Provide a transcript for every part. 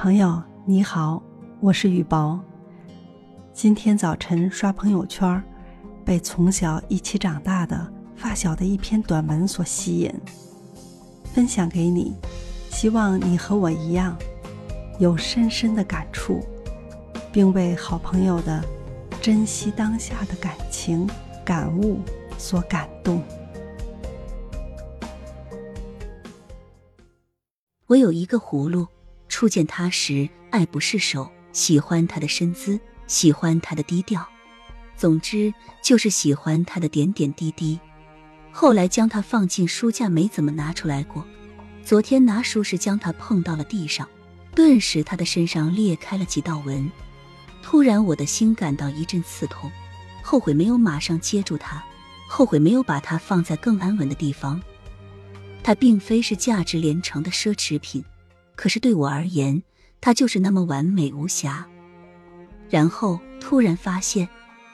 朋友你好，我是雨薄。今天早晨刷朋友圈，被从小一起长大的发小的一篇短文所吸引，分享给你。希望你和我一样，有深深的感触，并为好朋友的珍惜当下的感情感悟所感动。我有一个葫芦。初见他时，爱不释手，喜欢他的身姿，喜欢他的低调，总之就是喜欢他的点点滴滴。后来将他放进书架，没怎么拿出来过。昨天拿书时，将他碰到了地上，顿时他的身上裂开了几道纹。突然，我的心感到一阵刺痛，后悔没有马上接住他，后悔没有把它放在更安稳的地方。它并非是价值连城的奢侈品。可是对我而言，他就是那么完美无瑕。然后突然发现，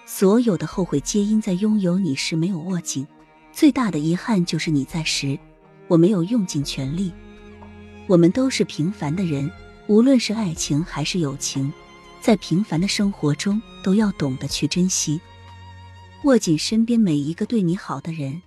所有的后悔皆因在拥有你时没有握紧。最大的遗憾就是你在时，我没有用尽全力。我们都是平凡的人，无论是爱情还是友情，在平凡的生活中都要懂得去珍惜，握紧身边每一个对你好的人。